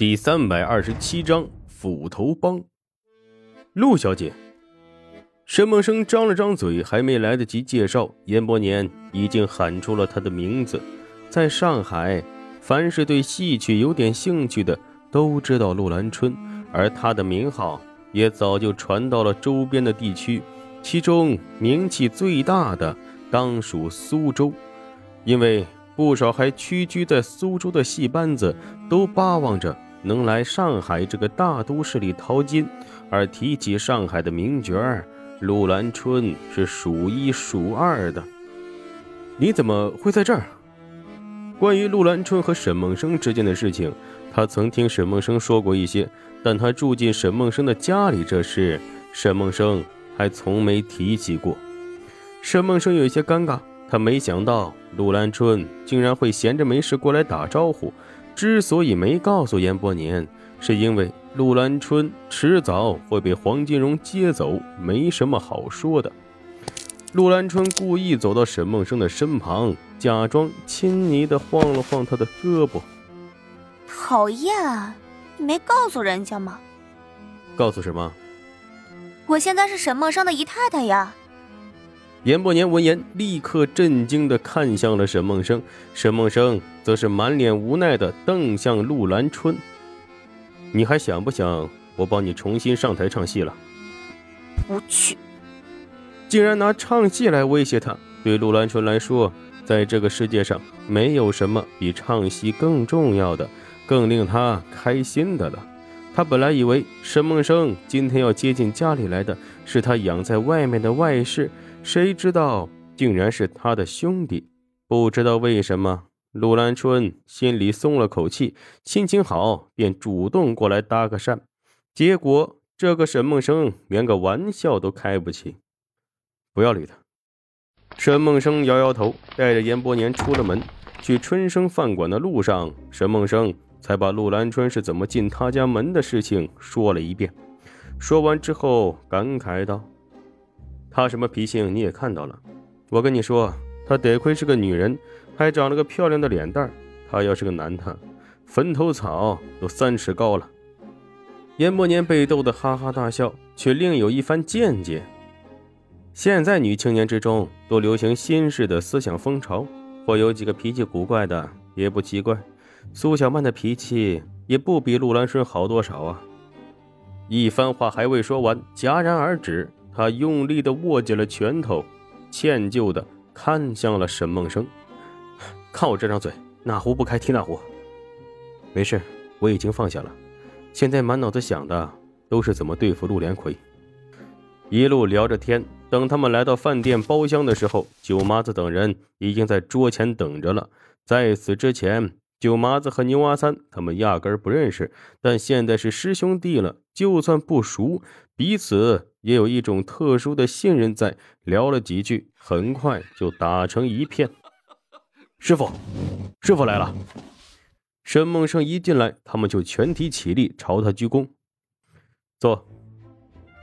第三百二十七章斧头帮。陆小姐，沈梦生张了张嘴，还没来得及介绍，严伯年已经喊出了他的名字。在上海，凡是对戏曲有点兴趣的都知道陆兰春，而他的名号也早就传到了周边的地区，其中名气最大的当属苏州，因为不少还屈居在苏州的戏班子都巴望着。能来上海这个大都市里淘金，而提起上海的名角儿，陆兰春是数一数二的。你怎么会在这儿？关于陆兰春和沈梦生之间的事情，他曾听沈梦生说过一些，但他住进沈梦生的家里这事，沈梦生还从没提起过。沈梦生有些尴尬，他没想到陆兰春竟然会闲着没事过来打招呼。之所以没告诉严伯年，是因为陆兰春迟早会被黄金荣接走，没什么好说的。陆兰春故意走到沈梦生的身旁，假装亲昵的晃了晃他的胳膊。讨厌啊！你没告诉人家吗？告诉什么？我现在是沈梦生的姨太太呀。严伯年闻言，立刻震惊地看向了沈梦生，沈梦生则是满脸无奈地瞪向陆兰春：“你还想不想我帮你重新上台唱戏了？”不去！竟然拿唱戏来威胁他。对陆兰春来说，在这个世界上没有什么比唱戏更重要的、更令他开心的了。他本来以为沈梦生今天要接近家里来的是他养在外面的外室。谁知道竟然是他的兄弟？不知道为什么，陆兰春心里松了口气，心情好便主动过来搭个讪。结果这个沈梦生连个玩笑都开不起。不要理他。沈梦生摇摇头，带着严伯年出了门。去春生饭馆的路上，沈梦生才把陆兰春是怎么进他家门的事情说了一遍。说完之后，感慨道。他什么脾性你也看到了，我跟你说，他得亏是个女人，还长了个漂亮的脸蛋他要是个男的，坟头草都三尺高了。严伯年被逗得哈哈大笑，却另有一番见解。现在女青年之中都流行新式的思想风潮，或有几个脾气古怪的，也不奇怪。苏小曼的脾气也不比陆兰春好多少啊！一番话还未说完，戛然而止。他用力地握紧了拳头，歉疚地看向了沈梦生：“看我这张嘴，哪壶不开提哪壶。没事，我已经放下了。现在满脑子想的都是怎么对付陆连魁。”一路聊着天，等他们来到饭店包厢的时候，九麻子等人已经在桌前等着了。在此之前，九麻子和牛阿三他们压根不认识，但现在是师兄弟了，就算不熟，彼此。也有一种特殊的信任在，聊了几句，很快就打成一片。师傅，师傅来了。沈梦生一进来，他们就全体起立，朝他鞠躬。坐。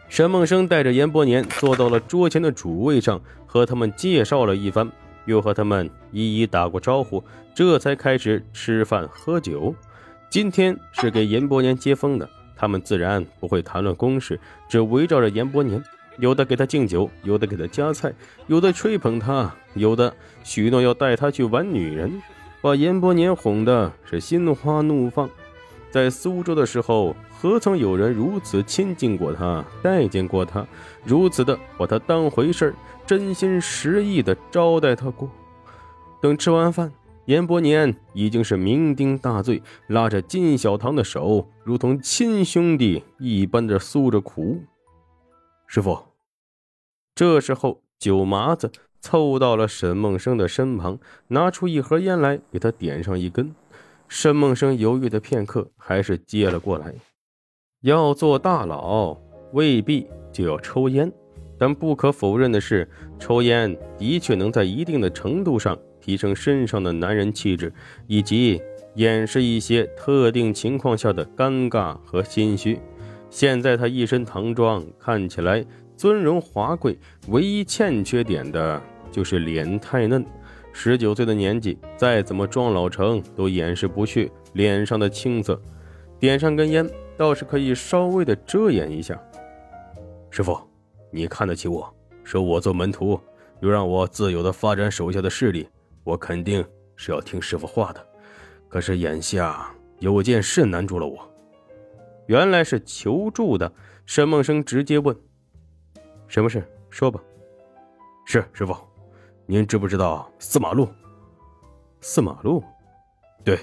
沈梦生带着严伯年坐到了桌前的主位上，和他们介绍了一番，又和他们一一打过招呼，这才开始吃饭喝酒。今天是给严伯年接风的。他们自然不会谈论公事，只围绕着严伯年，有的给他敬酒，有的给他夹菜，有的吹捧他，有的许诺要带他去玩女人，把严伯年哄的是心花怒放。在苏州的时候，何曾有人如此亲近过他，待见过他，如此的把他当回事真心实意的招待他过？等吃完饭。严伯年已经是酩酊大醉，拉着金小棠的手，如同亲兄弟一般的诉着苦。师傅，这时候九麻子凑到了沈梦生的身旁，拿出一盒烟来，给他点上一根。沈梦生犹豫的片刻，还是接了过来。要做大佬，未必就要抽烟，但不可否认的是，抽烟的确能在一定的程度上。提升身上的男人气质，以及掩饰一些特定情况下的尴尬和心虚。现在他一身唐装，看起来尊荣华贵，唯一欠缺点的就是脸太嫩。十九岁的年纪，再怎么装老成都掩饰不去脸上的青涩。点上根烟，倒是可以稍微的遮掩一下。师傅，你看得起我，收我做门徒，又让我自由的发展手下的势力，我肯定是要听师傅话的。可是眼下有件事难住了我。原来是求助的，沈梦生直接问：“什么事？说吧。”是师傅，您知不知道四马路？四马路，对，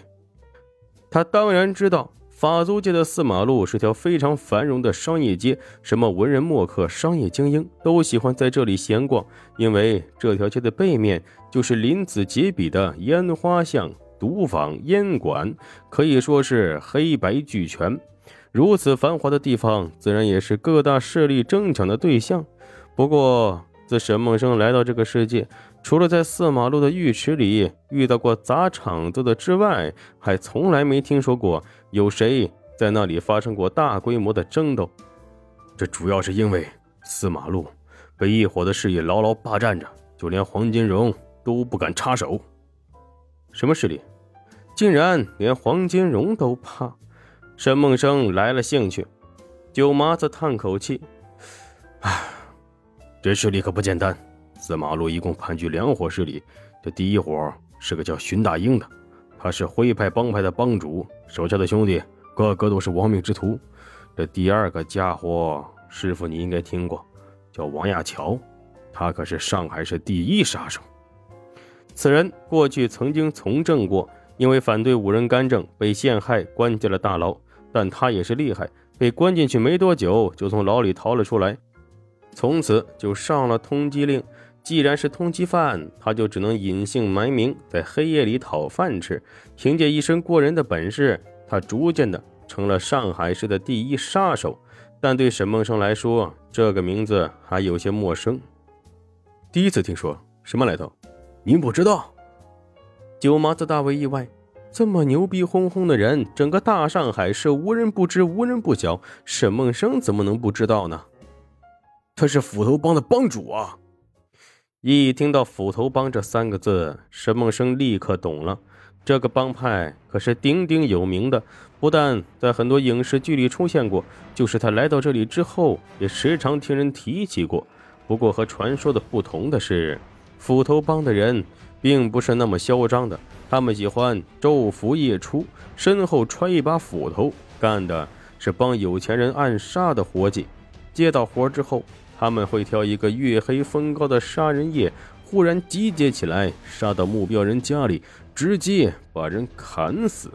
他当然知道。法租界的四马路是条非常繁荣的商业街，什么文人墨客、商业精英都喜欢在这里闲逛，因为这条街的背面就是林子结笔的烟花巷、赌坊、烟馆，可以说是黑白俱全。如此繁华的地方，自然也是各大势力争抢的对象。不过，自沈梦生来到这个世界，除了在四马路的浴池里遇到过砸场子的之外，还从来没听说过有谁在那里发生过大规模的争斗。这主要是因为四马路被一伙的势力牢牢霸占着，就连黄金荣都不敢插手。什么势力？竟然连黄金荣都怕？沈梦生来了兴趣。九麻子叹口气：“唉。”这势力可不简单，四马路一共盘踞两伙势力。这第一伙是个叫荀大英的，他是徽派帮派的帮主，手下的兄弟个个都是亡命之徒。这第二个家伙，师傅你应该听过，叫王亚樵，他可是上海市第一杀手。此人过去曾经从政过，因为反对五人干政被陷害，关进了大牢。但他也是厉害，被关进去没多久，就从牢里逃了出来。从此就上了通缉令。既然是通缉犯，他就只能隐姓埋名，在黑夜里讨饭吃。凭借一身过人的本事，他逐渐的成了上海市的第一杀手。但对沈梦生来说，这个名字还有些陌生。第一次听说，什么来头？您不知道？九麻子大为意外，这么牛逼哄哄的人，整个大上海市无人不知，无人不晓。沈梦生怎么能不知道呢？他是斧头帮的帮主啊！一听到“斧头帮”这三个字，沈梦生立刻懂了。这个帮派可是鼎鼎有名的，不但在很多影视剧里出现过，就是他来到这里之后，也时常听人提起过。不过和传说的不同的是，斧头帮的人并不是那么嚣张的，他们喜欢昼伏夜出，身后揣一把斧头，干的是帮有钱人暗杀的活计。接到活之后。他们会挑一个月黑风高的杀人夜，忽然集结起来，杀到目标人家里，直接把人砍死。